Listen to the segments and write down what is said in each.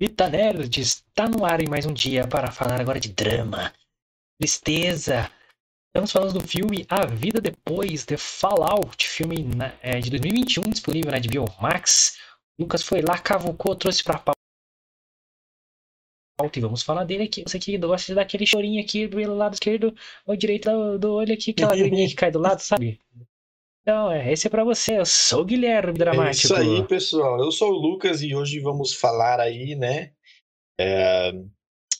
Vita Nerd está no ar em mais um dia para falar agora de drama, tristeza. Estamos falando do filme A Vida Depois, The Fallout, filme na, é, de 2021, disponível na HBO Max. Lucas foi lá, cavucou, trouxe para pauta e vamos falar dele aqui. Você que gosta de dar aquele chorinho aqui pelo lado esquerdo ou direito do olho aqui, aquela graninha que cai do lado, sabe? Então, é, esse é para você. Eu sou o Guilherme Dramático. É isso aí, pessoal. Eu sou o Lucas e hoje vamos falar aí, né, é,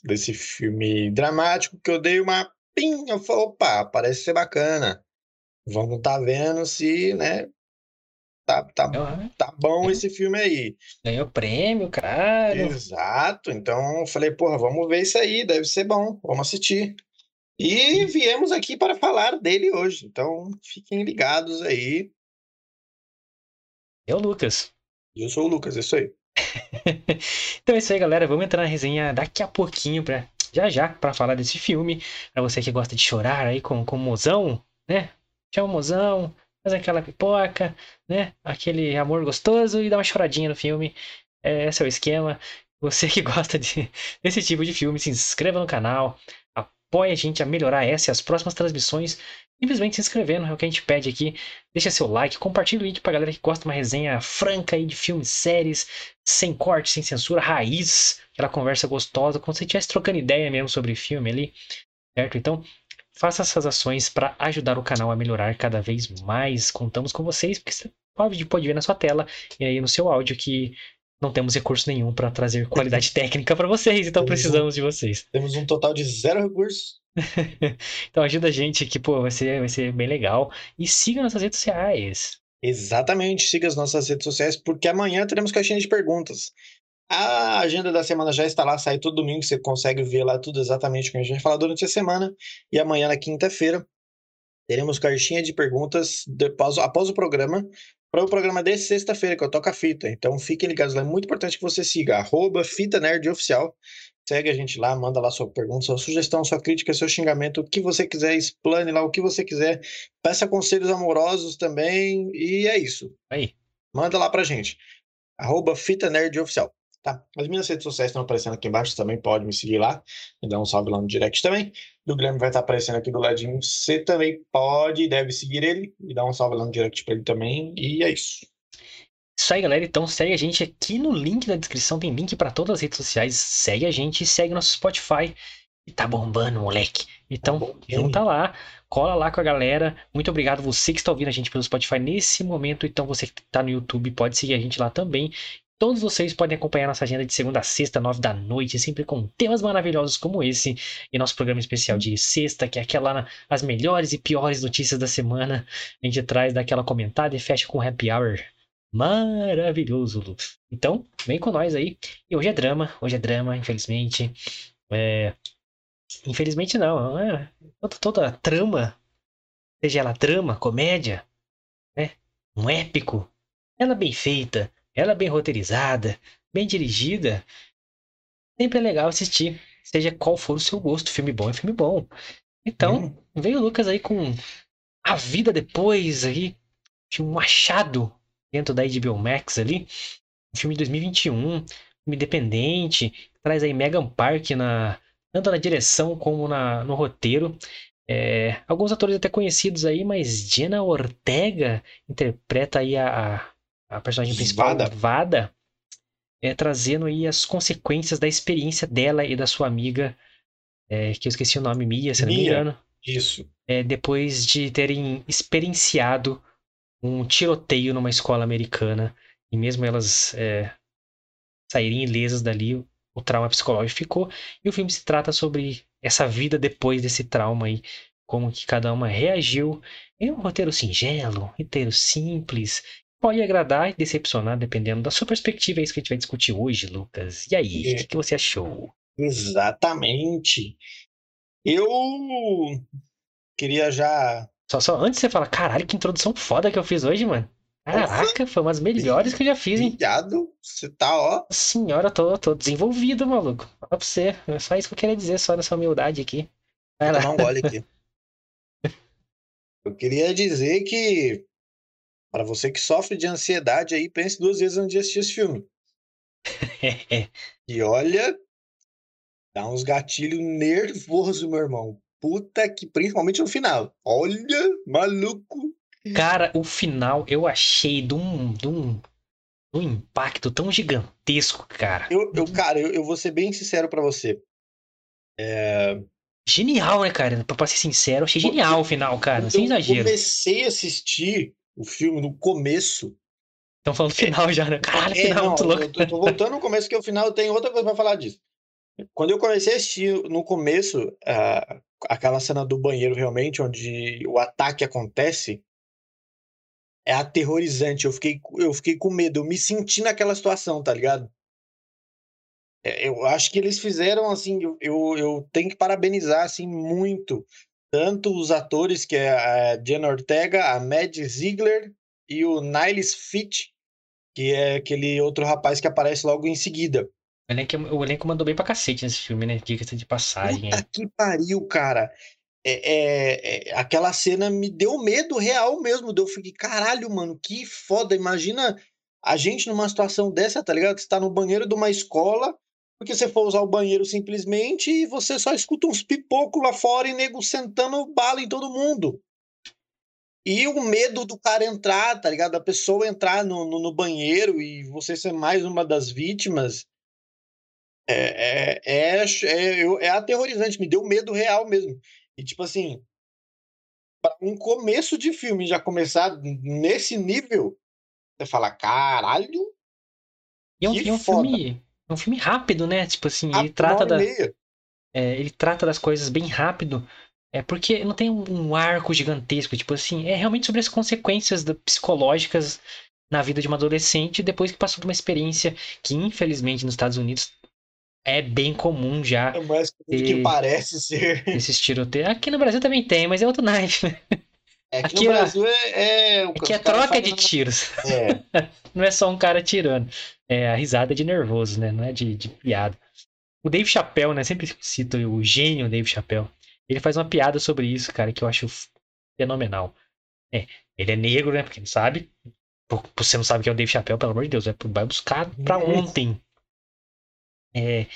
desse filme dramático que eu dei uma pim, eu falei, opa, parece ser bacana. Vamos tá vendo se, né, tá, tá, tá bom esse filme aí. Ganhou prêmio, cara. Exato. Então eu falei, porra, vamos ver isso aí, deve ser bom, vamos assistir. E viemos aqui para falar dele hoje. Então, fiquem ligados aí. Eu, Lucas. Eu sou o Lucas, é isso aí. então é isso aí, galera. Vamos entrar na resenha daqui a pouquinho, pra, já já, para falar desse filme. Para você que gosta de chorar aí com, com o mozão, né? Chama o mozão, faz aquela pipoca, né? Aquele amor gostoso e dá uma choradinha no filme. É, esse é o esquema. Você que gosta de, desse tipo de filme, se inscreva no canal, apoie a gente a melhorar essa e as próximas transmissões, simplesmente se inscrevendo, é o que a gente pede aqui. Deixa seu like, compartilha o vídeo pra galera que gosta de uma resenha franca aí de filmes, séries, sem corte, sem censura, raiz, aquela conversa gostosa, como se estivesse trocando ideia mesmo sobre filme ali, certo? Então, faça essas ações para ajudar o canal a melhorar cada vez mais. Contamos com vocês, porque você pode ver na sua tela e aí no seu áudio que não temos recurso nenhum para trazer qualidade técnica para vocês, então temos precisamos um, de vocês. Temos um total de zero recursos. então ajuda a gente que, pô, vai ser, vai ser bem legal. E siga nossas redes sociais. Exatamente, siga as nossas redes sociais, porque amanhã teremos caixinha de perguntas. A agenda da semana já está lá, sai todo domingo, você consegue ver lá tudo exatamente o que a gente vai falar durante a semana. E amanhã, na quinta-feira, teremos caixinha de perguntas depois, após o programa para o programa de sexta-feira, que eu toco a fita. Então fiquem ligados lá, é muito importante que você siga, arroba Fita Nerd Oficial. Segue a gente lá, manda lá sua pergunta, sua sugestão, sua crítica, seu xingamento, o que você quiser, explane lá o que você quiser. Peça conselhos amorosos também, e é isso. Aí. Manda lá pra gente. Arroba Fita Nerd Oficial. Tá? As minhas redes sociais estão aparecendo aqui embaixo, você também pode me seguir lá. Me dá um salve lá no direct também. Do Guilherme vai estar aparecendo aqui do ladinho. Você também pode e deve seguir ele. Me dá um salve lá no direct para ele também. E é isso. Isso aí, galera. Então segue a gente aqui no link da descrição. Tem link para todas as redes sociais. Segue a gente e segue nosso Spotify. E tá bombando, moleque. Então, tá junta lá, cola lá com a galera. Muito obrigado você que está ouvindo a gente pelo Spotify nesse momento. Então, você que está no YouTube pode seguir a gente lá também. Todos vocês podem acompanhar nossa agenda de segunda a sexta, nove da noite, sempre com temas maravilhosos como esse. E nosso programa especial de sexta, que é aquela as melhores e piores notícias da semana. A gente traz daquela comentada e fecha com happy hour. Maravilhoso, Lu. Então, vem com nós aí. E hoje é drama, hoje é drama, infelizmente. É... Infelizmente não, é... toda, toda trama, seja ela trama, comédia, né? um épico, ela bem feita, ela é bem roteirizada, bem dirigida. Sempre é legal assistir, seja qual for o seu gosto. Filme bom é filme bom. Então, hum. veio o Lucas aí com A Vida Depois aí, de um achado dentro da HBO Max ali. Um filme de 2021, filme independente, traz aí Megan Park na, tanto na direção como na, no roteiro. É, alguns atores até conhecidos aí, mas Jenna Ortega interpreta aí a, a a personagem principal, Vada, Vada é, trazendo aí as consequências da experiência dela e da sua amiga, é, que eu esqueci o nome, Mia, se não me engano. Isso. É, depois de terem experienciado um tiroteio numa escola americana e mesmo elas é, saírem ilesas dali, o trauma psicológico ficou. E o filme se trata sobre essa vida depois desse trauma aí, como que cada uma reagiu. É um roteiro singelo, roteiro simples, pode agradar e decepcionar, dependendo da sua perspectiva. É isso que a gente vai discutir hoje, Lucas. E aí, o é. que, que, você achou? Exatamente. Eu queria já. Só, só antes de você falar, caralho, que introdução foda que eu fiz hoje, mano. Caraca, foi umas melhores que eu já fiz, hein? Obrigado, você tá, ó. Senhora, tô, tô desenvolvido, maluco. Fala pra você. É só isso que eu queria dizer, só nessa humildade aqui. Vai lá. Vou tomar um gole aqui. eu queria dizer que para você que sofre de ansiedade aí, pense duas vezes antes de assistir esse filme. E olha, dá uns gatilhos nervoso, meu irmão. Puta que, principalmente no final. Olha, maluco. Cara, o final eu achei de um, de um, de um impacto tão gigantesco, cara. Eu, eu cara, eu, eu vou ser bem sincero para você. É... Genial, né, cara? Pra ser sincero, achei genial o final, cara. Sem exagero. Eu comecei a assistir o filme no começo. Estão falando final já, né? Caralho, é, final não, muito louco. Eu tô voltando no começo, que o final tem outra coisa pra falar disso. Quando eu comecei a assistir no começo, uh, aquela cena do banheiro realmente, onde o ataque acontece, é aterrorizante. Eu fiquei, eu fiquei com medo, eu me senti naquela situação, tá ligado? É, eu acho que eles fizeram assim, eu, eu tenho que parabenizar assim muito tanto os atores que é a Jenna Ortega, a Mad Ziegler e o Niles Fitch, que é aquele outro rapaz que aparece logo em seguida. O elenco, o elenco mandou bem pra cacete nesse filme, né? Dica de passagem. Puta que pariu, cara. É, é, é, aquela cena me deu medo real mesmo. Eu fiquei, caralho, mano, que foda. Imagina a gente numa situação dessa, tá ligado? Você tá no banheiro de uma escola, porque você for usar o banheiro simplesmente e você só escuta uns pipocos lá fora e nego sentando bala em todo mundo. E o medo do cara entrar, tá ligado? A pessoa entrar no, no, no banheiro e você ser mais uma das vítimas. É, é, é, é, é aterrorizante, me deu medo real mesmo. E tipo assim, para um começo de filme já começar nesse nível, você fala, caralho. E é um, é um filme. É um filme rápido, né? Tipo assim, ele trata da. É, ele trata das coisas bem rápido. É porque não tem um arco gigantesco, tipo assim, é realmente sobre as consequências psicológicas na vida de uma adolescente depois que passou por uma experiência que, infelizmente, nos Estados Unidos é bem comum já. É mais ter que parece ser. Esses tiroteios. Aqui no Brasil também tem, mas é outro naipe. É, aqui, aqui no Brasil é. é aqui é troca de tiros. É. não é só um cara tirando. É a risada de nervoso, né? Não é de, de piada. O Dave Chappelle, né? Sempre cito o gênio Dave Chappelle. Ele faz uma piada sobre isso, cara, que eu acho fenomenal. É, ele é negro, né? Porque não sabe. Você não sabe que é o Dave Chappelle, pelo amor de Deus. Vai buscar pra ontem. É,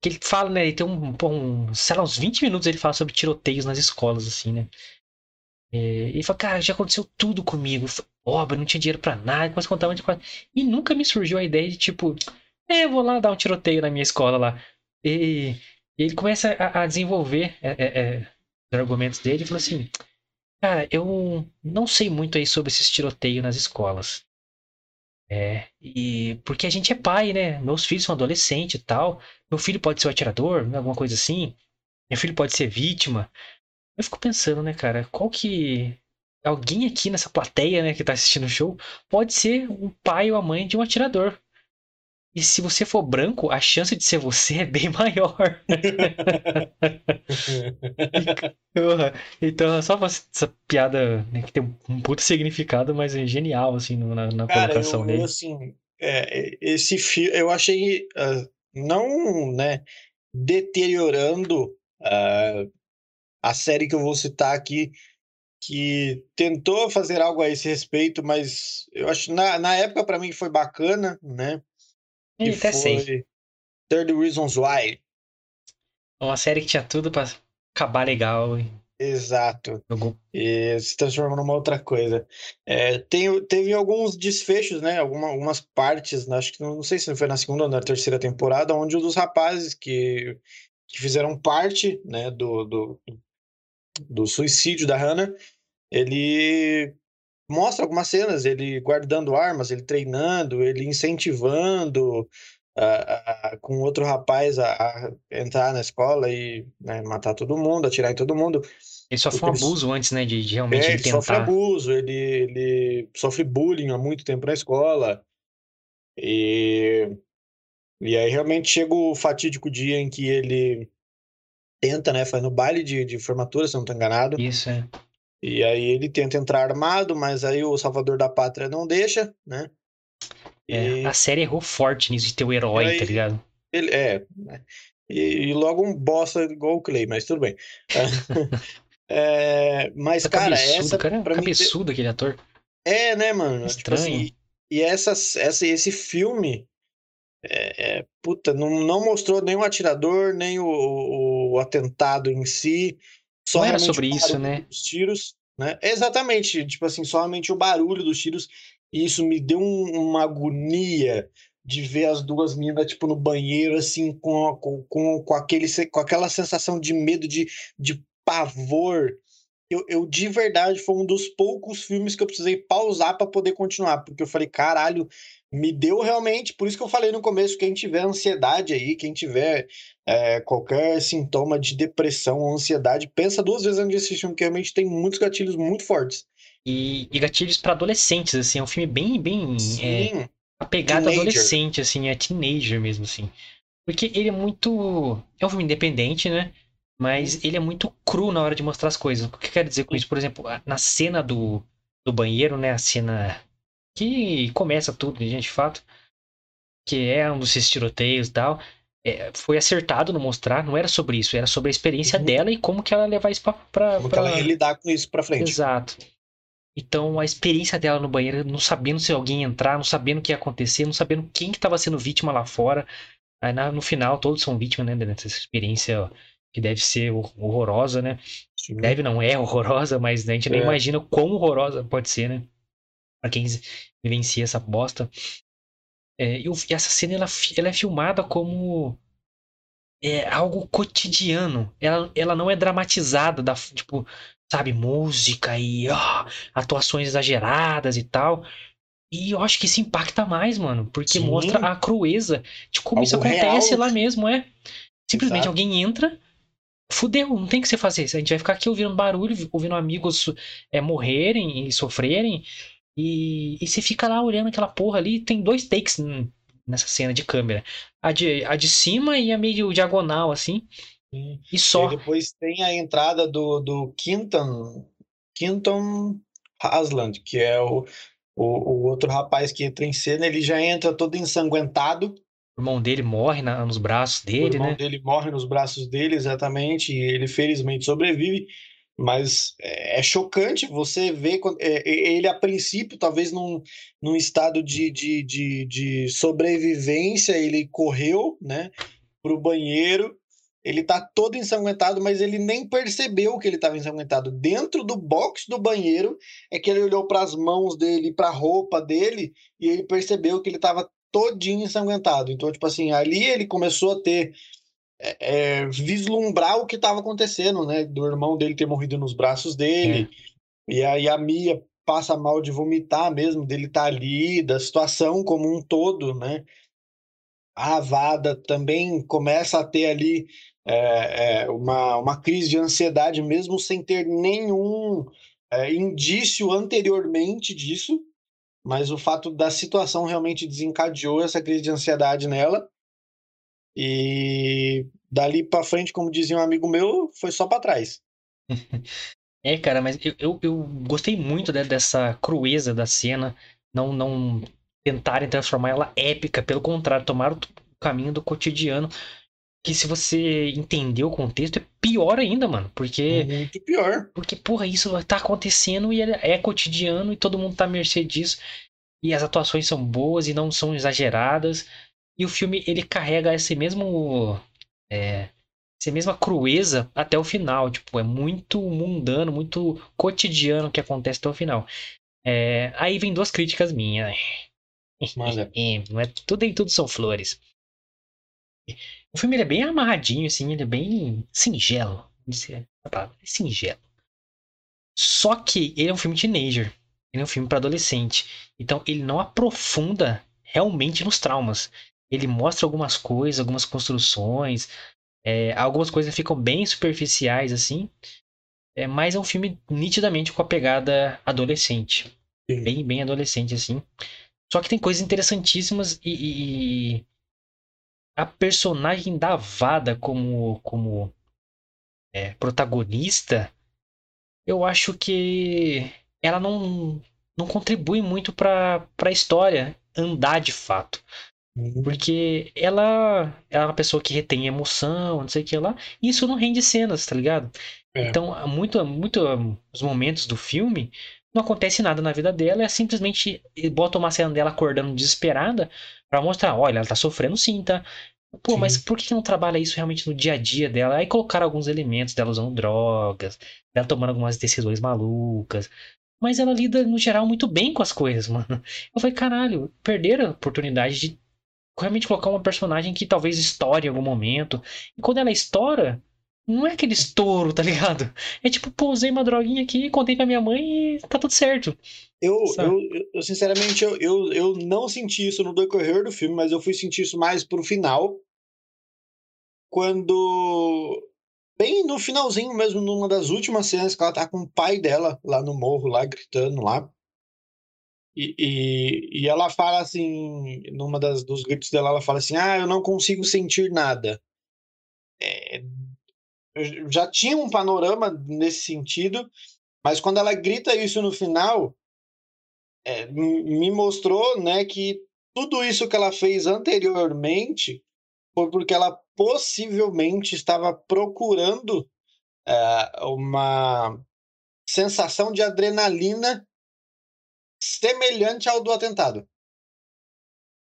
que ele fala, né? Ele tem um, um, sei lá, uns 20 minutos ele fala sobre tiroteios nas escolas, assim, né? É, ele fala, cara, já aconteceu tudo comigo. Obra, não tinha dinheiro para nada, mas contava de coisa. E nunca me surgiu a ideia de, tipo, é, vou lá dar um tiroteio na minha escola lá. E, e ele começa a, a desenvolver é, é, é, os argumentos dele e fala assim: Cara, eu não sei muito aí sobre esses tiroteios nas escolas. É, e porque a gente é pai, né? Meus filhos são adolescentes e tal. Meu filho pode ser o atirador, alguma coisa assim. Meu filho pode ser vítima. Eu fico pensando, né, cara, qual que. Alguém aqui nessa plateia, né, que tá assistindo o show, pode ser o pai ou a mãe de um atirador. E se você for branco, a chance de ser você é bem maior. então, só essa piada né, que tem um puto significado, mas é genial, assim, na, na Cara, colocação eu, dele. Eu, assim, é, esse filme, eu achei, uh, não, né, deteriorando uh, a série que eu vou citar aqui, que tentou fazer algo a esse respeito, mas eu acho, na, na época, para mim, foi bacana, né? E até sei. 30 Reasons Why. Uma série que tinha tudo para acabar legal. Exato. E se transformou numa outra coisa. É, tem, teve alguns desfechos, né? Alguma, algumas partes, acho que não sei se foi na segunda ou na terceira temporada, onde um dos rapazes que, que fizeram parte né, do, do, do suicídio da Hannah, ele mostra algumas cenas, ele guardando armas, ele treinando, ele incentivando com outro rapaz a, a, entrar na escola e né, matar todo mundo, atirar em todo mundo. Ele sofre um abuso antes, né, de, de realmente é, ele tentar... sofre abuso, ele, ele sofre bullying há muito tempo na escola. E, e aí realmente chega o fatídico dia em que ele tenta, né, faz no baile de, de formatura, se não estou enganado. Isso, é e aí ele tenta entrar armado, mas aí o Salvador da Pátria não deixa, né? É, a série errou forte nisso de ter o herói, aí, tá ligado? Ele, é, né? e, e, logo um bosta igual o Clay, mas tudo bem. é, mas, cara, cabeçudo, essa. Cara, pra cabeçudo mim, aquele ator. É, né, mano? Estranho. Tipo assim, e essa, essa, esse filme É, é, puta, não, não mostrou nem o atirador, nem o, o, o atentado em si. Só não era sobre isso, né? Os tiros, né? Exatamente, tipo assim, somente o barulho dos tiros. E isso me deu um, uma agonia de ver as duas meninas, tipo, no banheiro, assim, com, com, com, com, aquele, com aquela sensação de medo, de, de pavor. Eu, eu, de verdade, foi um dos poucos filmes que eu precisei pausar para poder continuar, porque eu falei, caralho, me deu realmente, por isso que eu falei no começo, quem tiver ansiedade aí, quem tiver é, qualquer sintoma de depressão ou ansiedade, pensa duas vezes antes de assistir, porque realmente tem muitos gatilhos muito fortes. E, e gatilhos para adolescentes, assim, é um filme bem, bem é, a pegada teenager. adolescente, assim, é teenager mesmo, assim. Porque ele é muito. É um filme independente, né? Mas ele é muito cru na hora de mostrar as coisas. O que quer dizer com isso? Por exemplo, na cena do, do banheiro, né? A cena que começa tudo, gente, de fato. Que é um dos tiroteios e tal. É, foi acertado no mostrar, não era sobre isso, era sobre a experiência uhum. dela e como que ela levar isso pra. pra como pra... ela ia lidar com isso pra frente. Exato. Então, a experiência dela no banheiro, não sabendo se alguém ia entrar, não sabendo o que ia acontecer, não sabendo quem que estava sendo vítima lá fora. Aí, no final, todos são vítimas, né, dessa experiência que deve ser horrorosa, né? Sim. Deve não é horrorosa, mas a gente nem é. imagina quão horrorosa pode ser, né? Pra quem vivencia essa bosta. É, e essa cena, ela, ela é filmada como é algo cotidiano. Ela, ela não é dramatizada, da, tipo, sabe, música e ó, atuações exageradas e tal. E eu acho que isso impacta mais, mano, porque Sim. mostra a crueza de como Algo isso acontece real. lá mesmo, é. Simplesmente Exato. alguém entra, fudeu, não tem o que você fazer. A gente vai ficar aqui ouvindo barulho, ouvindo amigos é, morrerem e sofrerem. E, e você fica lá olhando aquela porra ali. Tem dois takes nessa cena de câmera: a de, a de cima e a meio diagonal, assim. E só. E depois tem a entrada do, do Quinton, Quinton Hasland, que é o, o, o, outro rapaz que entra em cena. Ele já entra todo ensanguentado. O irmão dele morre na, nos braços dele, né? O irmão né? dele morre nos braços dele, exatamente. E ele felizmente sobrevive. Mas é, é chocante você ver é, ele, a princípio, talvez num, num estado de, de, de, de sobrevivência, ele correu né, para o banheiro ele tá todo ensanguentado, mas ele nem percebeu que ele estava ensanguentado. Dentro do box do banheiro é que ele olhou para as mãos dele, para a roupa dele, e ele percebeu que ele estava todinho ensanguentado. Então, tipo assim, ali ele começou a ter é, é, vislumbrar o que estava acontecendo, né? Do irmão dele ter morrido nos braços dele. É. E aí a Mia passa mal de vomitar mesmo, dele estar tá ali, da situação como um todo, né? A Avada também começa a ter ali é, é, uma, uma crise de ansiedade, mesmo sem ter nenhum é, indício anteriormente disso, mas o fato da situação realmente desencadeou essa crise de ansiedade nela. E dali para frente, como dizia um amigo meu, foi só para trás. É, cara, mas eu, eu, eu gostei muito né, dessa crueza da cena, não, não tentarem transformar ela épica, pelo contrário, tomaram o caminho do cotidiano que se você entender o contexto é pior ainda, mano. Porque. Muito pior. Porque, porra, isso tá acontecendo e é cotidiano e todo mundo tá à mercê disso. E as atuações são boas e não são exageradas. E o filme, ele carrega esse mesmo. É, essa mesma crueza até o final. Tipo, é muito mundano, muito cotidiano que acontece até o final. É, aí vem duas críticas minhas. Mas é. Não é, tudo em tudo são flores. O filme é bem amarradinho, assim, ele é bem singelo. É singelo. Só que ele é um filme teenager. Ele é um filme para adolescente. Então ele não aprofunda realmente nos traumas. Ele mostra algumas coisas, algumas construções. É, algumas coisas ficam bem superficiais, assim. É, mas é um filme nitidamente com a pegada adolescente. Sim. Bem, bem adolescente, assim. Só que tem coisas interessantíssimas e, e, a personagem da Vada como, como é, protagonista, eu acho que ela não, não contribui muito para a história andar de fato. Uhum. Porque ela, ela é uma pessoa que retém emoção, não sei o que lá, e isso não rende cenas, tá ligado? É. Então, muito, muito os momentos do filme não acontece nada na vida dela, é simplesmente bota uma cena dela acordando desesperada para mostrar, olha, ela tá sofrendo sim, tá? Pô, sim. mas por que não trabalha isso realmente no dia a dia dela? Aí colocaram alguns elementos dela usando drogas, dela tomando algumas decisões malucas. Mas ela lida, no geral, muito bem com as coisas, mano. Eu falei, caralho, perderam a oportunidade de realmente colocar uma personagem que talvez estoure em algum momento. E quando ela estoura, não é aquele estouro, tá ligado? É tipo, pô, usei uma droguinha aqui, contei pra minha mãe e tá tudo certo. Eu, eu, eu, sinceramente, eu, eu, eu não senti isso no decorrer do filme, mas eu fui sentir isso mais pro final. Quando. Bem no finalzinho mesmo, numa das últimas cenas que ela tá com o pai dela lá no morro, lá gritando lá. E, e, e ela fala assim, numa das, dos gritos dela, ela fala assim: Ah, eu não consigo sentir nada. É, já tinha um panorama nesse sentido, mas quando ela grita isso no final, é, me mostrou né, que tudo isso que ela fez anteriormente foi porque ela possivelmente estava procurando é, uma sensação de adrenalina semelhante ao do atentado.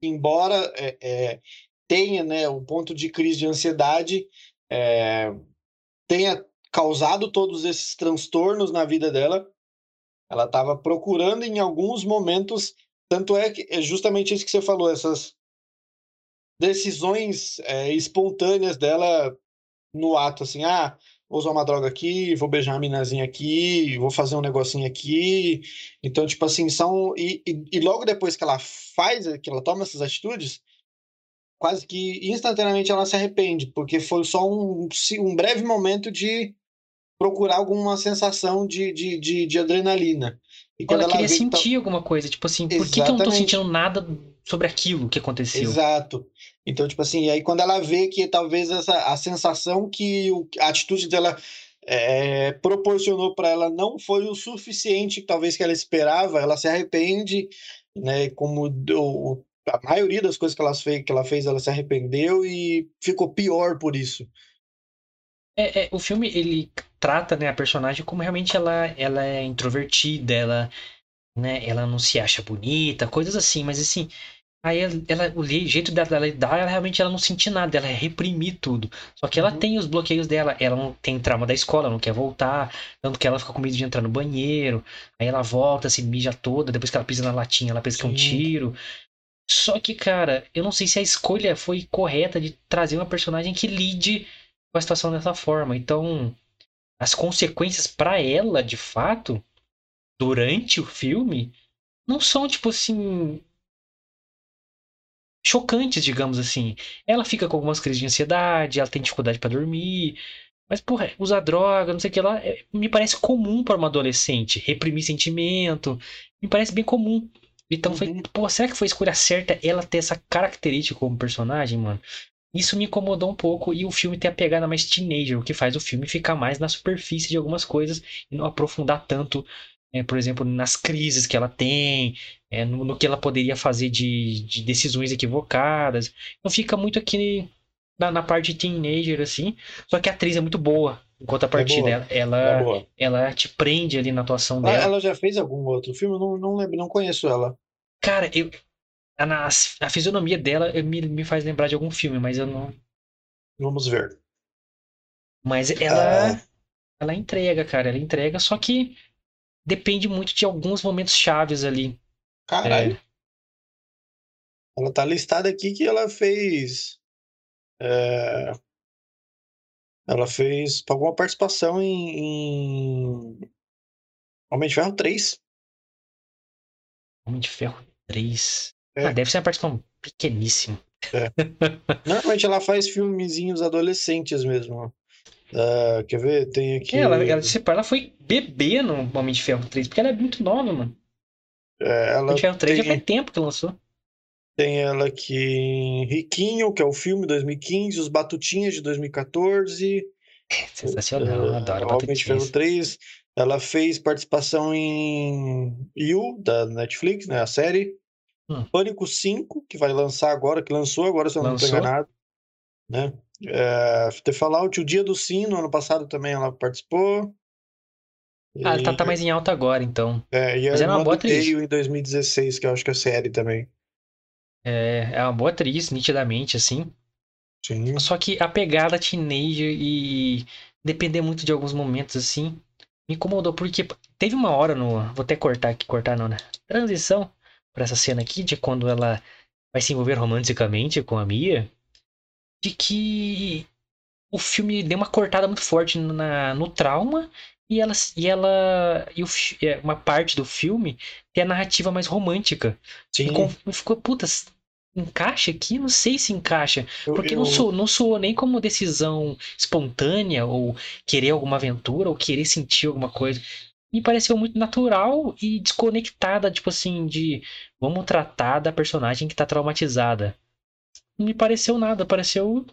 Embora é, é, tenha né, o ponto de crise de ansiedade, é, tenha causado todos esses transtornos na vida dela. Ela estava procurando em alguns momentos, tanto é que é justamente isso que você falou, essas decisões espontâneas dela no ato, assim, ah, vou usar uma droga aqui, vou beijar uma minazinha aqui, vou fazer um negocinho aqui. Então, tipo assim, são. E, e, e logo depois que ela faz, que ela toma essas atitudes, quase que instantaneamente ela se arrepende, porque foi só um, um breve momento de procurar alguma sensação de, de, de, de adrenalina. E quando ela, ela queria sentir tá... alguma coisa, tipo assim, por que, que, eu não tô sentindo nada sobre aquilo que aconteceu? Exato. Então, tipo assim, aí quando ela vê que talvez essa, a sensação que o, a atitude dela é, proporcionou para ela não foi o suficiente, talvez que ela esperava, ela se arrepende, né? Como o, a maioria das coisas que ela fez, que ela fez, ela se arrependeu e ficou pior por isso. É, é, o filme ele trata né, a personagem como realmente ela, ela é introvertida, ela, né, ela não se acha bonita, coisas assim, mas assim, aí ela, o jeito dela lidar, ela realmente ela não sente nada, ela reprimir tudo. Só que ela uhum. tem os bloqueios dela, ela não tem trauma da escola, não quer voltar, tanto que ela fica com medo de entrar no banheiro, aí ela volta, se mija toda, depois que ela pisa na latinha, ela pensa que é um tiro. Só que, cara, eu não sei se a escolha foi correta de trazer uma personagem que lide com a situação dessa forma. Então, as consequências para ela, de fato, durante o filme, não são, tipo assim. Chocantes, digamos assim. Ela fica com algumas crises de ansiedade, ela tem dificuldade para dormir. Mas, porra, usar droga, não sei o que lá, é, me parece comum para uma adolescente. Reprimir sentimento, me parece bem comum. Então uhum. foi, pô, será que foi a escolha certa ela ter essa característica como personagem, mano? Isso me incomodou um pouco e o filme tem a pegada mais teenager, o que faz o filme ficar mais na superfície de algumas coisas e não aprofundar tanto, é, por exemplo, nas crises que ela tem, é, no, no, que ela poderia fazer de, de, decisões equivocadas. Então fica muito aqui na, na, parte teenager, assim. Só que a atriz é muito boa. Enquanto a partir é dela, ela, é ela te prende ali na atuação dela. ela já fez algum outro filme? Não, não lembro, não conheço ela. Cara, eu, a, a fisionomia dela me, me faz lembrar de algum filme, mas eu não. Vamos ver. Mas ela. Ah. Ela entrega, cara. Ela entrega, só que depende muito de alguns momentos chaves ali. Caralho. É... Ela tá listada aqui que ela fez. É... Ela fez alguma participação em, em Homem de Ferro 3. Homem de Ferro 3. É. Ah, deve ser uma participação pequeníssima. É. Normalmente ela faz filmezinhos adolescentes mesmo. Uh, quer ver? Tem aqui. Ela, ela, ela foi bebê no Homem de Ferro 3, porque ela é muito nova, mano. É, ela Homem de Ferro 3 tem... já faz tempo que lançou. Tem ela aqui Riquinho, que é o filme 2015, Os Batutinhas de 2014. Sensacional, uh, adoro Homem de Ferro 3. Ela fez participação em You, da Netflix, né? A série. Hum. Pânico 5, que vai lançar agora, que lançou agora, se eu não estou enganado. Né? É, The Fallout, O Dia do Sim, no ano passado também ela participou. Ah, ela tá, tá mais em alta agora, então. É, e Mas é uma boa atriz. Em 2016, que eu acho que é série também. É, é uma boa atriz, nitidamente, assim. Sim. Só que a pegada teenager e depender muito de alguns momentos, assim, me incomodou. Porque teve uma hora no. Vou até cortar aqui, cortar não, né? Transição pra essa cena aqui, de quando ela vai se envolver romanticamente com a Mia. De que o filme deu uma cortada muito forte na, no trauma e ela e ela e o, é, uma parte do filme tem a narrativa mais romântica. Sim. E ficou, putas, encaixa aqui? Não sei se encaixa. Eu- Porque eu- não, sou, não soou nem como decisão espontânea, ou querer alguma aventura, ou querer sentir alguma coisa. Me pareceu muito natural e desconectada, tipo assim, de vamos tratar da personagem que tá traumatizada. Me pareceu nada, pareceu,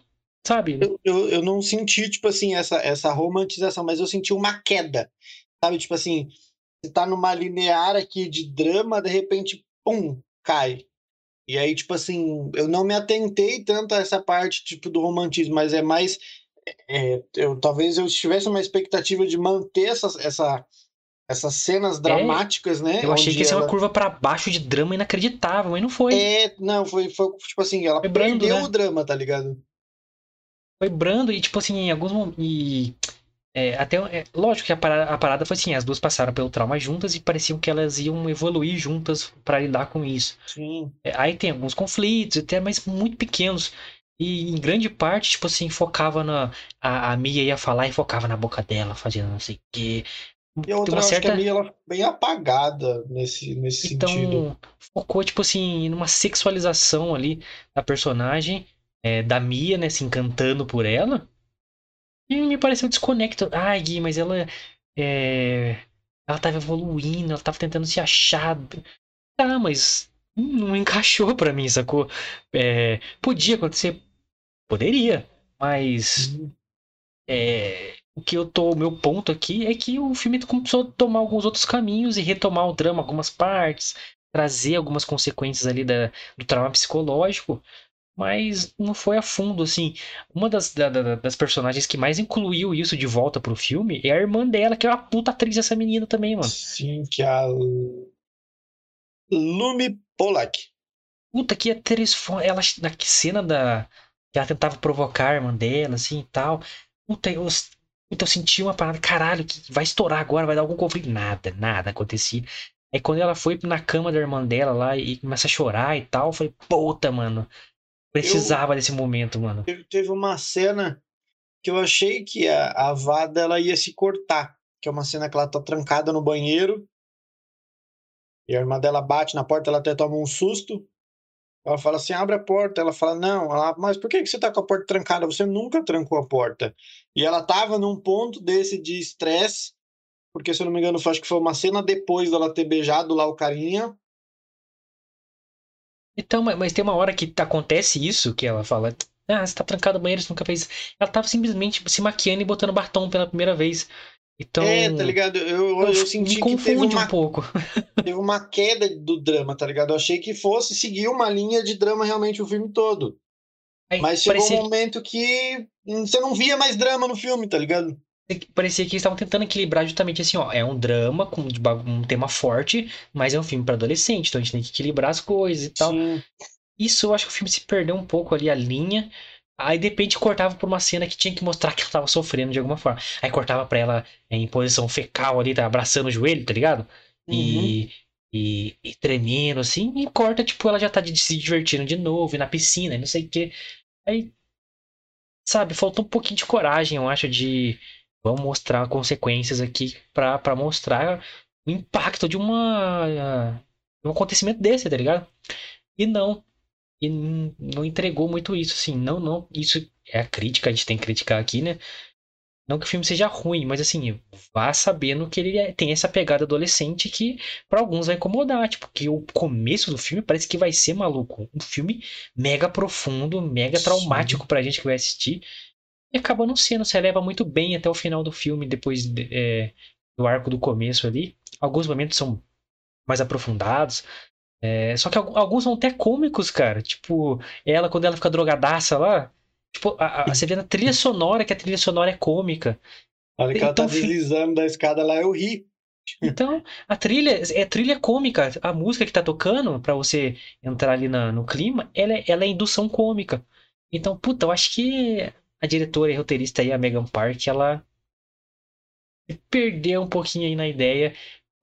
sabe? Eu, eu, eu não senti, tipo assim, essa, essa romantização, mas eu senti uma queda. Sabe, tipo assim, você tá numa linear aqui de drama, de repente, pum, cai. E aí, tipo assim, eu não me atentei tanto a essa parte, tipo, do romantismo, mas é mais. é, eu, talvez eu tivesse uma expectativa de manter essas, essa, essas cenas dramáticas, né? Eu achei que ia ser uma ela- curva pra baixo de drama inacreditável, mas não foi. É, não, foi, foi tipo assim, ela Foi brando, perdeu né? o drama, tá ligado? Foi brando e, tipo assim, em alguns momentos. E, é, até, é, lógico que a parada, a parada foi assim: as duas passaram pelo trauma juntas e pareciam que elas iam evoluir juntas pra lidar com isso. Sim. É, aí tem alguns conflitos, até, mas muito pequenos. E em grande parte, tipo assim, focava na. A, a Mia ia falar e focava na boca dela, fazendo não sei o quê. E a outra, eu acho que certa. a Mia, ela ficou bem apagada nesse, nesse sentido. Então, focou, tipo assim, numa sexualização ali da personagem, é, da Mia, né, se encantando por ela. E me pareceu desconecto. Ai, Gui, mas ela. É, ela tava evoluindo, ela tava tentando se achar. Tá, mas não encaixou pra mim, sacou? É, podia acontecer? Poderia, mas. Uhum. É, o que eu tô, o meu ponto aqui é que o filme começou a tomar alguns outros caminhos e retomar o drama, algumas partes, trazer algumas consequências ali da, do trauma psicológico, mas não foi a fundo, assim. Uma das, da- da- das personagens que mais incluiu isso de volta pro filme é a irmã dela, que é uma puta atriz essa menina também, mano. Sim, que é a Lumi Polak. Puta que atriz. Ela, na cena da. Que ela tentava provocar a irmã dela, assim e tal. Puta, eu, puta, eu senti uma parada, caralho, que vai estourar agora, vai dar algum conflito. Nada, nada acontecia. Aí quando ela foi na cama da irmã dela lá e começa a chorar e tal, eu falei, puta, mano. Precisava desse momento, mano. Teve, teve uma cena que eu achei que a, a Vada ela ia se cortar, que é uma cena que ela tá trancada no banheiro e a irmã dela bate na porta, ela até toma um susto. Ela fala assim: abre a porta. Ela fala: não. Ela, mas por que que você tá com a porta trancada? Você nunca trancou a porta. E ela tava num ponto desse de estresse, porque se eu não me engano, acho que foi uma cena depois dela ter beijado lá o carinha. Então, mas, tem uma hora que acontece isso, que ela fala, ah, você tá trancado no banheiro, você nunca fez. Ela tava simplesmente se maquiando e botando batom pela primeira vez. Então. É, tá ligado? Eu, eu, eu senti que teve uma um pouco. teve uma queda do drama, tá ligado? Eu achei que fosse seguir uma linha de drama realmente o filme todo. Aí, Mas chegou parecia, um momento que você não via mais drama no filme, tá ligado? parecia que eles estavam tentando equilibrar justamente assim, ó. É um drama com um tema forte, mas é um filme pra adolescente, então a gente tem que equilibrar as coisas e tal. Sim. Isso eu acho que o filme se perdeu um pouco ali a linha. Aí de repente cortava por uma cena que tinha que mostrar que ela tava sofrendo de alguma forma. Aí cortava pra ela em posição fecal ali, tá abraçando o joelho, tá ligado? Uhum. E, e, e tremendo assim, e corta, tipo, ela já tá de- se divertindo de novo, e na piscina, e não sei o quê. Aí, sabe, faltou um pouquinho de coragem, eu acho, de vamos mostrar consequências aqui pra, pra mostrar o impacto de uma de um acontecimento desse, tá ligado? E não. E não entregou muito isso, assim. Não, não. Isso é a crítica, a gente tem que criticar aqui, né? Não que o filme seja ruim, mas assim, vá sabendo que ele é- tem essa pegada adolescente que pra alguns vai incomodar. Tipo, que o começo do filme parece que vai ser maluco. Um filme mega profundo, mega Sim. traumático pra gente que vai assistir. E acaba não sendo, se eleva muito bem até o final do filme, depois de- é, do arco do começo ali. Alguns momentos são mais aprofundados. É, só que al- alguns são até cômicos, cara. Tipo, ela quando ela fica drogadaça lá. Tipo, a- a- você vê na trilha sonora que a trilha sonora é cômica. A hora que ela tá Então, deslizando da escada lá, eu ri. Então, a trilha é trilha cômica. A música que tá tocando, pra você entrar ali na- no clima, ela é, ela é indução cômica. Então, puta, eu acho que a diretora e roteirista aí, a Megan Park, ela perdeu um pouquinho aí na ideia,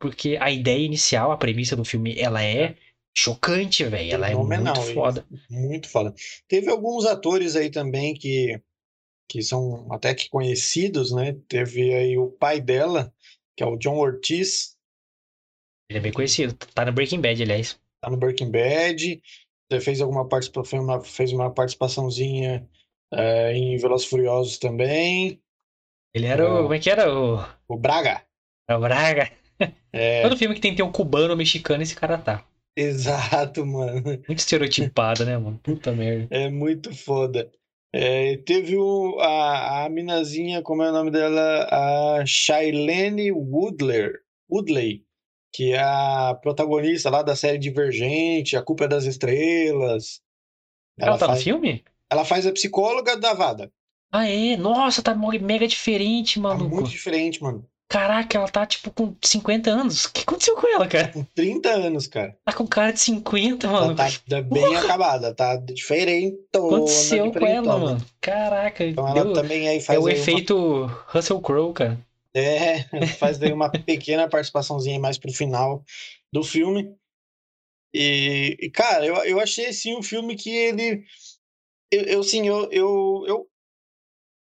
porque a ideia inicial, a premissa do filme, ela é chocante, velho. Ela é muito foda. Muito foda. Teve alguns atores aí também que, que são até que conhecidos, né? Teve aí o pai dela, que é o John Ortiz, Ele é bem conhecido. Tá no Breaking Bad, aliás. tá no Breaking Bad. Fez alguma participação, fez uma, participaçãozinha é, em Velozes Furiosos também. Ele era o. É. Como é que era? O, O Braga. o Braga. É, Todo filme que tem que ter um cubano ou mexicano, esse cara tá. exato, mano. Muito estereotipado, né, mano? Puta merda. É muito foda. É, teve o, a, a minazinha, como é o nome dela? A Shailene Woodler, Woodley, que é a protagonista lá da série Divergente, A Culpa é das Estrelas. Ela, tá faz, no filme? ela faz a psicóloga da Vada. Ah, é? Nossa, tá mega diferente, Tá maluco. muito diferente, mano. Caraca, ela tá, tipo, com 50 anos. O que aconteceu com ela, cara? Com 30 anos, cara. Tá com cara de 50, Ela maluco. tá, tá bem acabada, tá diferente. O que aconteceu com ela, mano? Caraca, Então ela deu... também aí É faz o aí uma efeito Russell Crowe, cara. É, faz daí uma pequena participaçãozinha mais pro final do filme. E, e, cara, eu, eu achei assim um filme que ele. Eu, eu sim, eu, eu, eu.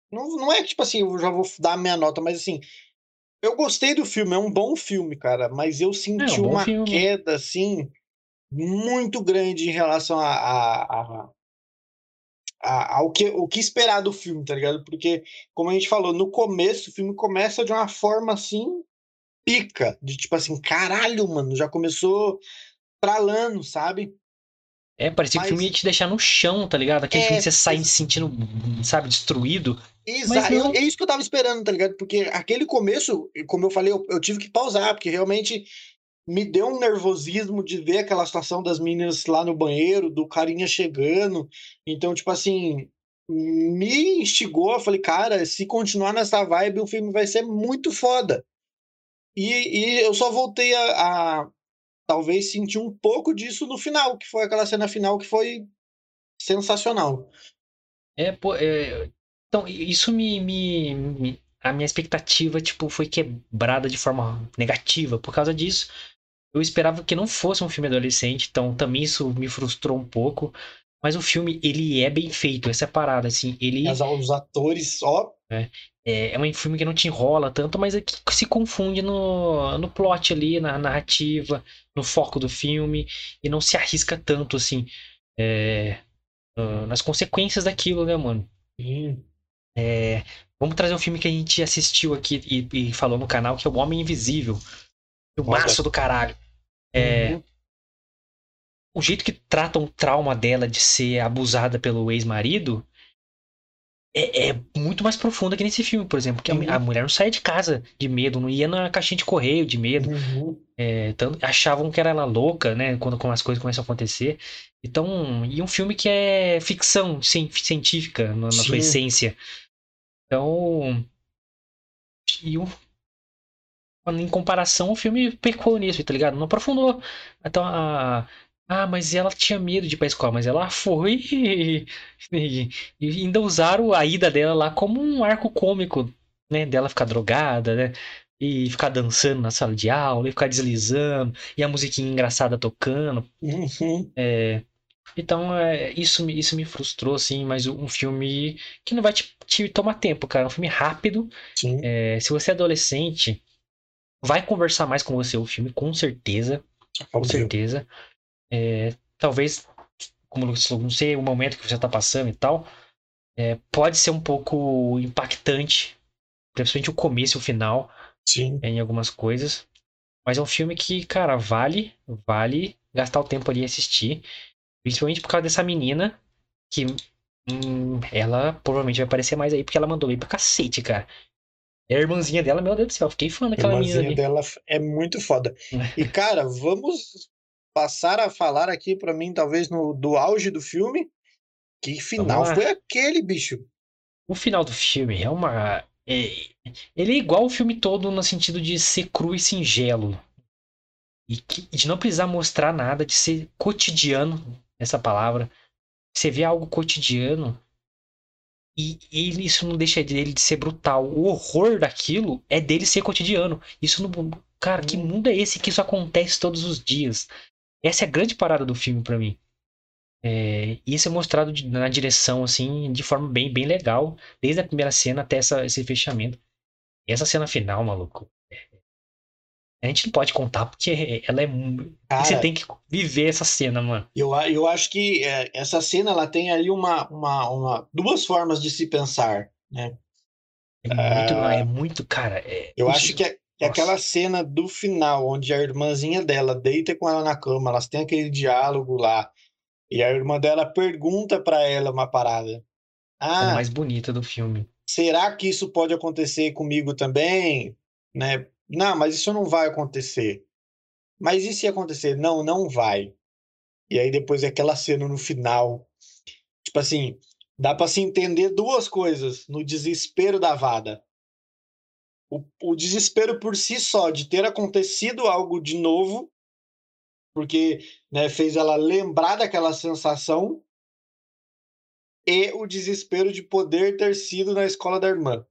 Não, não é tipo assim, eu já vou dar a minha nota, mas assim. Eu gostei do filme, é um bom filme, cara, mas eu senti bom uma filme. queda, assim, muito grande em relação a, a, a- a- ao que, o que esperar do filme, tá ligado? Porque, como a gente falou, no começo, o filme começa de uma forma assim, pica, de tipo assim, caralho, mano, já começou tralando, sabe? É, parecia que o filme Mas- ia te deixar no chão, tá ligado? Aquele É, filme que você sai se sentindo, sabe, destruído. Exato, não. é isso que eu tava esperando, tá ligado? Porque aquele começo, como eu falei, eu, eu tive que pausar, porque realmente me deu um nervosismo de ver aquela situação das meninas lá no banheiro, do carinha chegando. Então, tipo assim, me instigou. Eu falei, cara, se continuar nessa vibe, o filme vai ser muito foda. E, e eu só voltei a, a talvez sentir um pouco disso no final, que foi aquela cena final que foi sensacional. É, pô, é, então, isso me, me, me- A minha expectativa, tipo, foi quebrada de forma negativa. Por causa disso, eu esperava que não fosse um filme adolescente, então também isso me frustrou um pouco. Mas o filme, ele é bem feito, essa é parada, assim. Ele Mas os atores, ó, é, é um filme que não te enrola tanto, mas é que se confunde no, no plot ali, na narrativa, no foco do filme, e não se arrisca tanto, assim, é, nas consequências daquilo, né, mano? sim, É, vamos trazer um filme que a gente assistiu aqui e, e falou no canal, que é O Homem Invisível. Filmaço do caralho. É, Uhum. o jeito que tratam o trauma dela de ser abusada pelo ex-marido é, é muito mais profundo que nesse filme, por exemplo. Que a, Uhum. a mulher não saía de casa de medo, não ia na caixinha de correio de medo. Uhum. É, tanto- achavam que era ela louca, né? Quando, quando as coisas começam a acontecer. Então, e um filme que é ficção cien- científica na, na sua Sim. essência. Então, e o, em comparação, o filme pecou nisso, tá ligado? Não aprofundou. Então, a, ah, mas ela tinha medo de ir pra escola, mas ela foi e, e- e ainda usaram a ida dela lá como um arco cômico, né? Dela ficar drogada, né? E ficar dançando na sala de aula, e ficar deslizando, e a musiquinha engraçada tocando. Uhum. Então, é, isso, me- isso me frustrou, assim, mas um filme que não vai te, te tomar tempo, cara. Um filme rápido. É, se você é adolescente, vai conversar mais com você o filme, com certeza. Com Óbvio. certeza. É, talvez, como não sei o momento que você tá passando e tal, é, pode ser um pouco impactante, principalmente o começo e o final Sim. em algumas coisas. Mas é um filme que, cara, vale, vale gastar o tempo ali e assistir. Principalmente por causa dessa menina que hum, ela provavelmente vai aparecer mais aí, porque ela mandou bem pra cacete, cara. E a irmãzinha dela, meu Deus do céu, fiquei fã A daquela menina irmãzinha ali. dela é muito foda. E, cara, vamos passar a falar aqui pra mim, talvez, no, do auge do filme. Que final foi aquele, bicho? O final do filme é uma. é, ele é igual o filme todo no sentido de ser cru e singelo. E que, de não precisar mostrar nada, de ser cotidiano, essa palavra. Você vê algo cotidiano e, isso não deixa dele de ser brutal. O horror daquilo é dele ser cotidiano. Isso não. Cara, que mundo é esse que isso acontece todos os dias? Essa é a grande parada do filme para mim. É, isso é mostrado de, na direção, assim, de forma bem, bem legal, desde a primeira cena até essa, esse fechamento. E essa cena final, maluco. A gente não pode contar porque ela é. Cara, você tem que viver essa cena, mano. Eu, eu acho que é, essa cena ela tem ali uma, uma, uma, duas formas de se pensar, né? É muito, uh, é muito cara. É, eu acho que, é, que aquela cena do final, onde a irmãzinha dela deita com ela na cama, elas têm aquele diálogo lá, e a irmã dela pergunta para ela uma parada. Ah, é a mais bonita do filme. Será que isso pode acontecer comigo também? Né? Não, mas isso não vai acontecer. Mas e se acontecer? Não, não vai. E aí depois é aquela cena no final. Tipo assim, dá para se entender duas coisas no desespero da Vada. O, o desespero por si só de ter acontecido algo de novo, porque né, fez ela lembrar daquela sensação, e o desespero de poder ter sido na escola da irmã.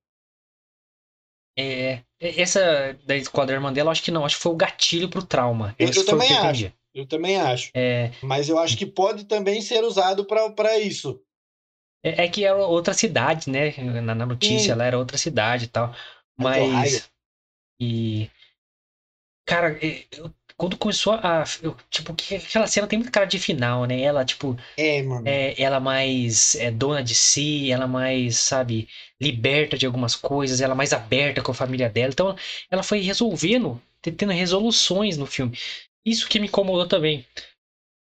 É, essa da Esquadrão Mandela, eu acho que não, acho que foi o gatilho pro trauma. Eu, eu também acho. Eu também acho. É... Mas eu acho que pode também ser usado para isso. É, é, que era outra cidade, né? Na, na notícia, Sim. ela era outra cidade e tal. Mas. E. Cara, eu quando começou a. Eu, tipo, que aquela cena tem muito cara de final, né? Ela, tipo. É, mano. É, ela mais é, dona de si, ela mais, sabe, liberta de algumas coisas, ela mais aberta com a família dela. Então, ela foi resolvendo, tendo resoluções no filme. Isso que me incomodou também.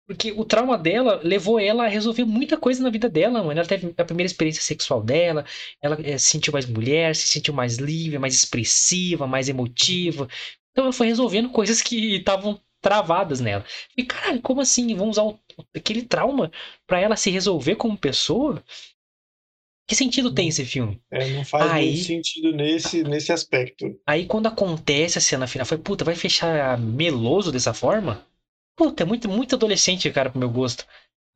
Porque o trauma dela levou ela a resolver muita coisa na vida dela, mano. Ela teve a primeira experiência sexual dela, ela é, se sentiu mais mulher, se sentiu mais livre, mais expressiva, mais emotiva. Então ela foi resolvendo coisas que estavam travadas nela. E caralho, como assim? Vão usar o, aquele trauma para ela se resolver como pessoa? Que sentido tem esse filme? É, não faz aí, muito sentido nesse, nesse aspecto. Aí quando acontece a cena final, foi, puta, vai fechar meloso dessa forma? Puta, é muito, muito adolescente, cara, pro meu gosto.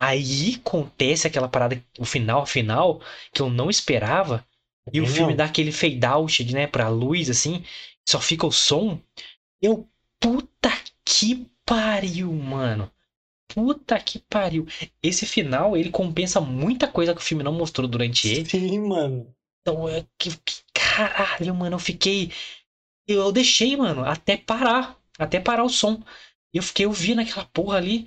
Aí acontece aquela parada, o final, final, que eu não esperava. E o filme dá aquele fade out, né, pra luz, assim só fica o som. Eu, puta que pariu, mano. Puta que pariu. Esse final, ele compensa muita coisa que o filme não mostrou durante ele. Sim, mano. Então, é que, que caralho, mano, eu fiquei. Eu deixei, mano, até parar. Até parar o som. Eu fiquei ouvindo aquela porra ali.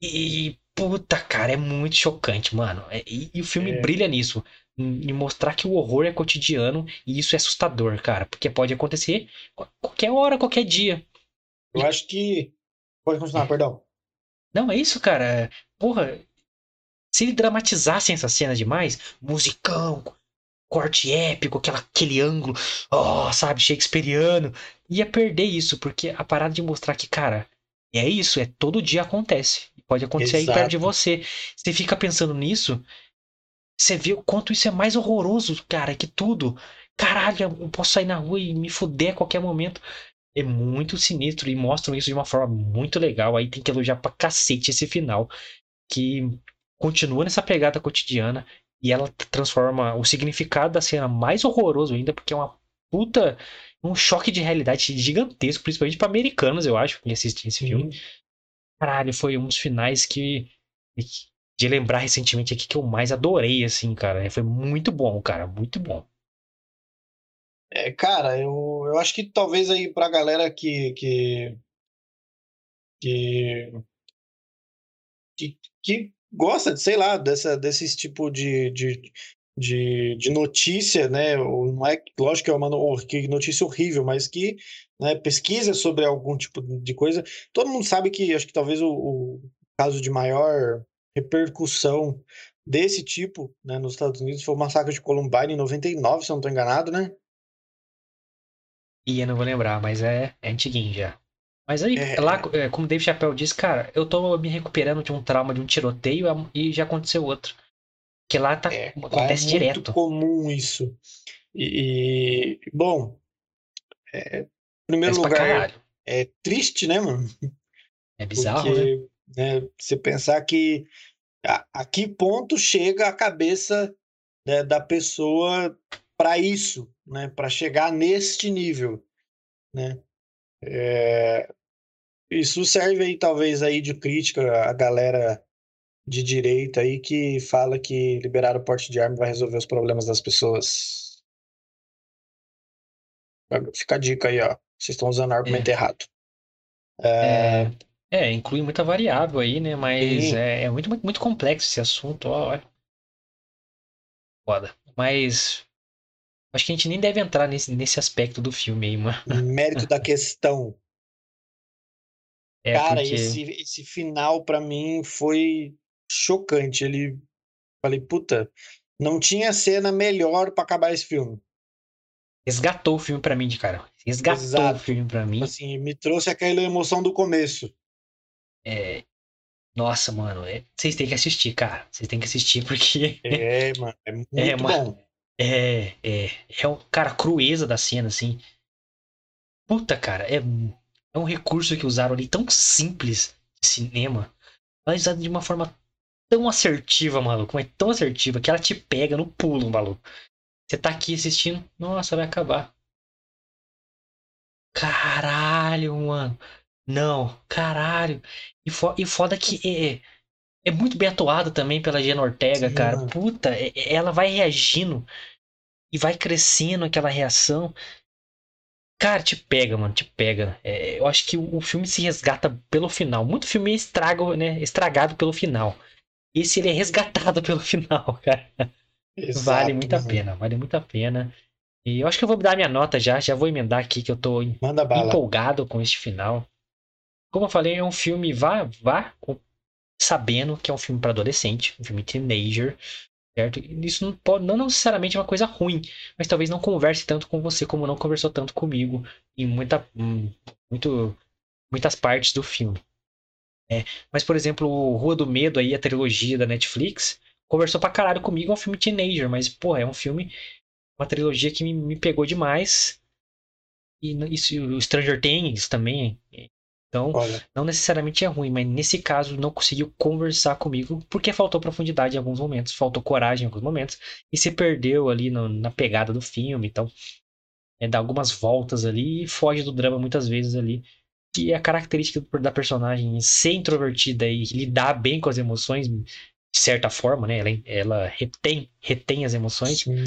E, puta, cara, é muito chocante, mano. É, e, e o filme é. brilha nisso e mostrar que o horror é cotidiano e isso é assustador, cara, porque pode acontecer qualquer hora, qualquer dia. Eu e... acho que. Pode continuar, é. perdão. Não, é isso, cara. Porra, se ele dramatizasse essa cena demais, musicão, corte épico, aquela, aquele ângulo, oh, sabe, shakespeariano, ia perder isso, porque a parada de mostrar que, cara, é isso, é todo dia acontece. Pode acontecer Exato. aí perto de você. Você fica pensando nisso, você vê o quanto isso é mais horroroso, cara, que tudo. Caralho, eu posso sair na rua e me fuder a qualquer momento. É muito sinistro e mostram isso de uma forma muito legal. Aí tem que elogiar pra cacete esse final. Que continua nessa pegada cotidiana e ela transforma o significado da cena mais horroroso ainda, porque é uma puta. um choque de realidade gigantesco, principalmente para americanos, eu acho, que assistem esse filme. Caralho, foi um dos finais que, de lembrar recentemente aqui que eu mais adorei, assim, cara. Foi muito bom, cara, muito bom. É, cara, eu, eu acho que talvez aí pra galera que. que. que, que, que gosta, de, sei lá, dessa, desse tipo de, de, de, de notícia, né? Não é, lógico que é uma notícia horrível, mas que né, pesquisa sobre algum tipo de coisa. Todo mundo sabe que acho que talvez o, o caso de maior repercussão desse tipo né, nos Estados Unidos foi o massacre de Columbine em 99, se eu não estou enganado, né? E eu não vou lembrar, mas é, é antiguinho já. Mas aí, é... lá, é, como o Dave Chappelle disse, cara, eu tô me recuperando de um trauma de um tiroteio e já aconteceu outro. Que lá tá, é, acontece é direto. muito comum isso. E, bom, é, em primeiro Mas lugar, é triste, né, mano? É bizarro? Porque né, você pensar que a, a que ponto chega a cabeça né, da pessoa para isso, né? Para chegar neste nível, né? É, isso serve aí talvez aí de crítica à galera de direita aí que fala que liberar o porte de arma vai resolver os problemas das pessoas. Fica a dica aí, ó. Vocês estão usando o argumento errado. É, é, inclui muita variável aí, né? Mas Sim. é, é muito, muito complexo esse assunto, ó. ó. Foda. Mas acho que a gente nem deve entrar nesse, nesse aspecto do filme aí, mano. Mérito da questão. É Cara, porque esse, esse final pra mim foi chocante. Ele falei, puta, não tinha cena melhor pra acabar esse filme. resgatou o filme pra mim, de cara. Resgatou Exato. o filme pra mim. Assim, me trouxe aquela emoção do começo. É, Nossa, mano, é- vocês têm que assistir, cara. Vocês têm que assistir porque É, mano, é muito É, bom. é, é, é um, cara, a crueza da cena, assim. Puta, cara, é, é um recurso que usaram ali tão simples de cinema, mas usado de uma forma tão assertiva, maluco. Mas tão assertiva que ela te pega no pulo, maluco. Você tá aqui assistindo, nossa, vai acabar. Caralho, mano. Não, caralho. E, fo e foda que é, é muito bem atuado também pela Jenna Ortega, Sim, cara. Puta, é- é- ela vai reagindo e vai crescendo aquela reação. Cara, te pega, mano, te pega. É, eu acho que o, o filme se resgata pelo final. Muito filme é estrago, né, estragado pelo final. Esse ele é resgatado pelo final, cara. vale Exato, muito a mano. pena, vale muito a pena. E eu acho que eu vou dar minha nota já, já vou emendar aqui que eu tô Manda bala. empolgado com este final. Como eu falei, é um filme, vá, vá sabendo que é um filme para adolescente, um filme teenager, certo? Isso não, pode, não necessariamente é uma coisa ruim, mas talvez não converse tanto com você como não conversou tanto comigo em muita, hum, muito, muitas partes do filme. É, mas, por exemplo, Rua do Medo aí, a trilogia da Netflix, conversou pra caralho comigo, é um filme teenager, mas, porra, é um filme, uma trilogia que me, me pegou demais. E isso, o Stranger Things também. Então, Olha, não necessariamente é ruim, mas nesse caso não conseguiu conversar comigo porque faltou profundidade em alguns momentos, faltou coragem em alguns momentos e se perdeu ali no- na pegada do filme. Então, é, dá algumas voltas ali e foge do drama muitas vezes ali. Que é a característica da personagem ser introvertida e lidar bem com as emoções, de certa forma, né? Ela, ela retém, retém as emoções sim.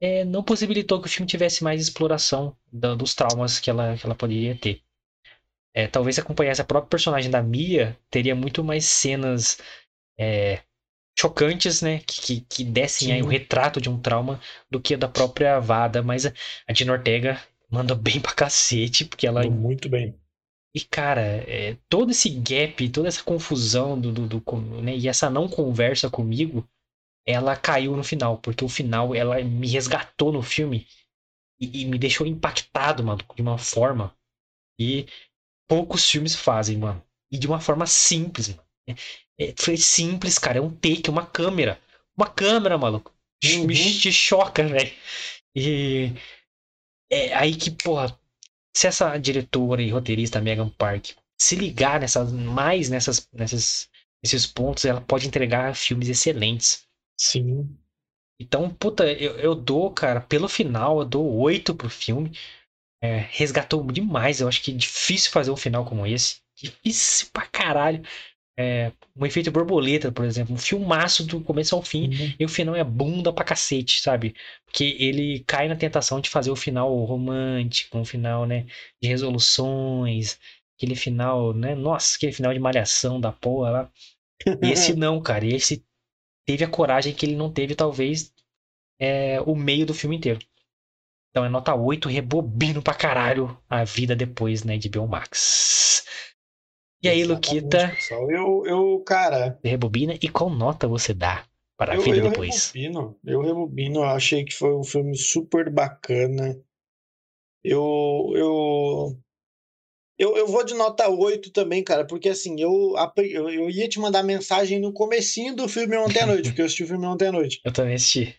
é, não possibilitou que o filme tivesse mais exploração da- dos traumas que ela, que ela poderia ter. É, talvez se acompanhasse a própria personagem da Mia, teria muito mais cenas é, chocantes, né? Que, que, que dessem aí o Sim. retrato de um trauma do que a da própria Vada. Mas a, a Dina Ortega manda bem pra cacete, porque ela Muito bem. e, cara, é, todo esse gap, toda essa confusão do, do, do né, e essa não conversa comigo, ela caiu no final, porque o final ela me resgatou no filme e, e me deixou impactado, mano, de uma forma que poucos filmes fazem, mano. E de uma forma simples, mano. É- é- foi simples, cara. É um take, uma câmera. Uma câmera, maluco. Uhum. Me te choca, velho. E é aí que, porra, se essa diretora e roteirista Megan Park se ligar nessas, mais nessas, nessas, nesses pontos, ela pode entregar filmes excelentes. Sim. Então, puta, eu, eu dou, cara, pelo final, eu dou oito pro filme. É, resgatou demais. Eu acho que é difícil fazer um final como esse. Difícil pra caralho. É, um efeito borboleta, por exemplo. Um filmaço do começo ao fim. Uhum. E o final é bunda pra cacete, sabe? Porque ele cai na tentação de fazer o final romântico, um final, né, de resoluções, aquele final, né? Nossa, aquele final de malhação da porra lá. E esse não, cara. Esse teve a coragem que ele não teve, talvez, é, o meio do filme inteiro. Então é nota 8, rebobino pra caralho a vida depois, né, de Max. E aí, Exatamente, Luquita, pessoal. Eu, eu, cara, rebobina e qual nota você dá para a eu, vida eu depois? rebobino. Eu rebobino. Eu achei que foi um filme super bacana. Eu, eu, Eu, eu vou de nota 8 também, cara, porque assim, eu, eu, eu ia te mandar mensagem no comecinho do filme ontem à noite, porque eu assisti o filme ontem à noite. Eu também assisti.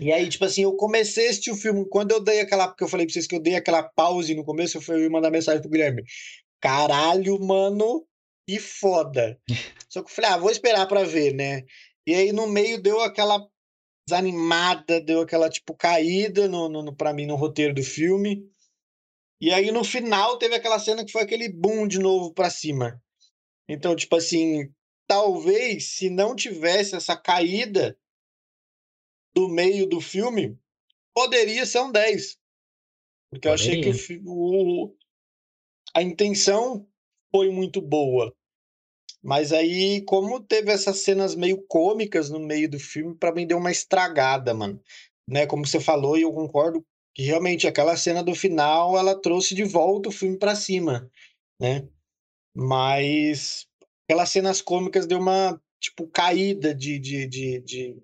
e aí, tipo assim, eu comecei a assistir o filme, quando eu dei aquela, porque eu falei pra vocês que eu dei aquela pause no começo, eu fui mandar mensagem pro Guilherme. Caralho, mano, e foda. Só que eu falei, ah, vou esperar pra ver, né? E aí no meio deu aquela desanimada, deu aquela, tipo, caída no, no, no, pra mim no roteiro do filme. E aí no final teve aquela cena que foi aquele boom de novo para cima. Então, tipo assim, talvez se não tivesse essa caída do meio do filme, poderia ser um 10. Porque eu achei que o, o, a intenção foi muito boa. Mas aí, como teve essas cenas meio cômicas no meio do filme, para mim deu uma estragada, mano. Né? Como você falou, e eu concordo que realmente aquela cena do final ela trouxe de volta o filme para cima, né? Mas aquelas cenas cômicas deu uma tipo caída de, de, de, de,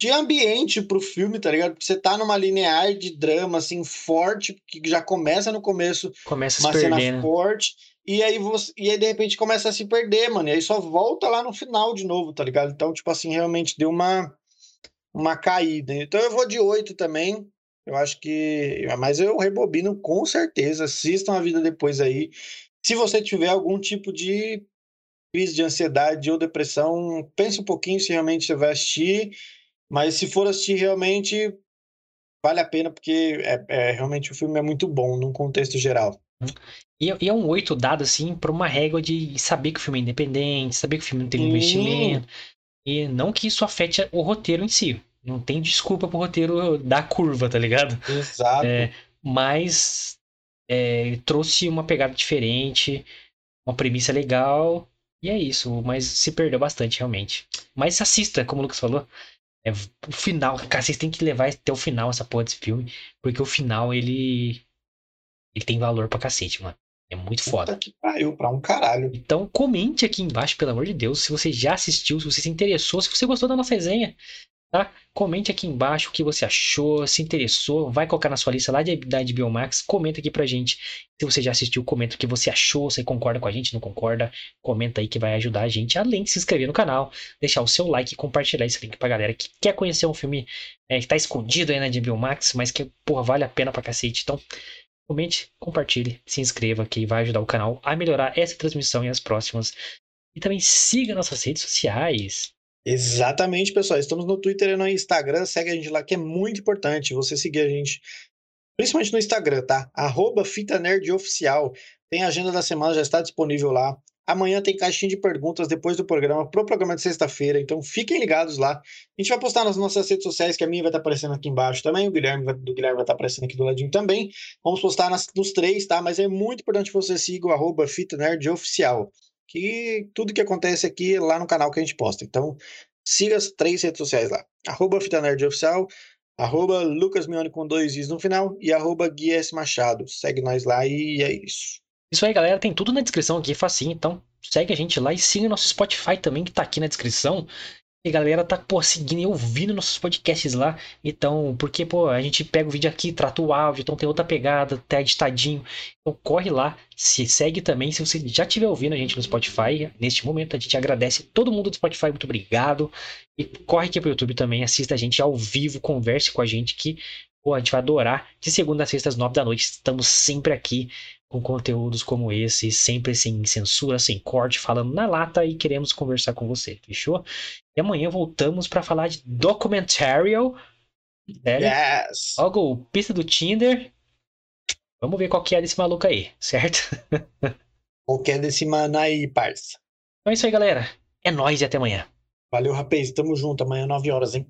de ambiente pro filme, tá ligado? Porque você tá numa linear de drama assim forte que já começa no começo, começa uma perder, cena né? forte e aí você e aí de repente começa a se perder, mano. E aí só volta lá no final de novo, tá ligado? Então, tipo assim, realmente deu uma uma caída. Então eu vou de 8 também. Eu acho que. Mas eu rebobino com certeza. Assistam a vida depois aí. Se você tiver algum tipo de crise de ansiedade ou depressão, pense um pouquinho se realmente você vai assistir. Mas se for assistir realmente, vale a pena, porque é, é realmente o filme é muito bom num contexto geral. E, e é um oito dado, assim, para uma régua de saber que o filme é independente, saber que o filme não tem investimento. E não que isso afete o roteiro em si. Não tem desculpa pro roteiro da curva, tá ligado? Exato. É, mas é, trouxe uma pegada diferente, uma premissa legal, e é isso. Mas se perdeu bastante, realmente. Mas assista, como o Lucas falou. É, o final, cara, vocês têm que levar até o final essa porra desse filme, porque o final ele. Ele tem valor pra cacete, mano. É muito foda. Puta que pariu, pra um caralho. Então comente aqui embaixo, pelo amor de Deus, se você já assistiu, se você se interessou, se você gostou da nossa resenha. Tá? Comente aqui embaixo o que você achou, se interessou, vai colocar na sua lista lá de, da HBO Max, comenta aqui pra gente. Se você já assistiu, comenta o que você achou, se concorda com a gente, não concorda, comenta aí que vai ajudar a gente, além de se inscrever no canal, deixar o seu like e compartilhar esse link pra galera que quer conhecer um filme é, que tá escondido aí na HBO Max, mas que, porra, vale a pena pra cacete. Então, comente, compartilhe, se inscreva, que vai ajudar o canal a melhorar essa transmissão e as próximas. E também siga nossas redes sociais. Exatamente, pessoal. Estamos no Twitter e no Instagram. Segue a gente lá, que é muito importante você seguir a gente, principalmente no Instagram, tá? Arroba Fita Nerd Oficial. Tem a agenda da semana, já está disponível lá. Amanhã tem caixinha de perguntas depois do programa, pro programa de sexta-feira. Então fiquem ligados lá. A gente vai postar nas nossas redes sociais, que a minha vai estar aparecendo aqui embaixo também. O Guilherme vai, do Guilherme vai estar aparecendo aqui do ladinho também. Vamos postar nas, nos três, tá? Mas é muito importante que você siga o arroba Fita Nerd Oficial que tudo que acontece aqui é lá no canal que a gente posta. Então, siga as três redes sociais lá. Arroba Fita Nerd Oficial, arroba Lucas Mione com dois is no final e arroba Gui S. Machado. Segue nós lá e é isso. Isso aí, galera. Tem tudo na descrição aqui, facinho. Então, segue a gente lá e siga nosso Spotify também, que tá aqui na descrição. E a galera tá, pô, seguindo e ouvindo nossos podcasts lá. Então, porque, pô, a gente pega o vídeo aqui, trata o áudio, então tem outra pegada, tá editadinho. Então corre lá, se segue também. Se você já estiver ouvindo a gente no Spotify, neste momento, a gente agradece todo mundo do Spotify, muito obrigado. E corre aqui pro YouTube também, assista a gente ao vivo, converse com a gente que, pô, a gente vai adorar. De segunda a sexta às nove da noite, estamos sempre aqui com conteúdos como esse, sempre sem censura, sem corte, falando na lata e queremos conversar com você, fechou? E amanhã voltamos para falar de documentarial. Sério? Yes! Ó, golpista do Tinder. Vamos ver qual que é desse maluco aí, certo? Qual que é desse mano aí, parça? Então é isso aí, galera. É nóis e até amanhã. Valeu, rapaz. Tamo junto. Amanhã, 9 horas, hein?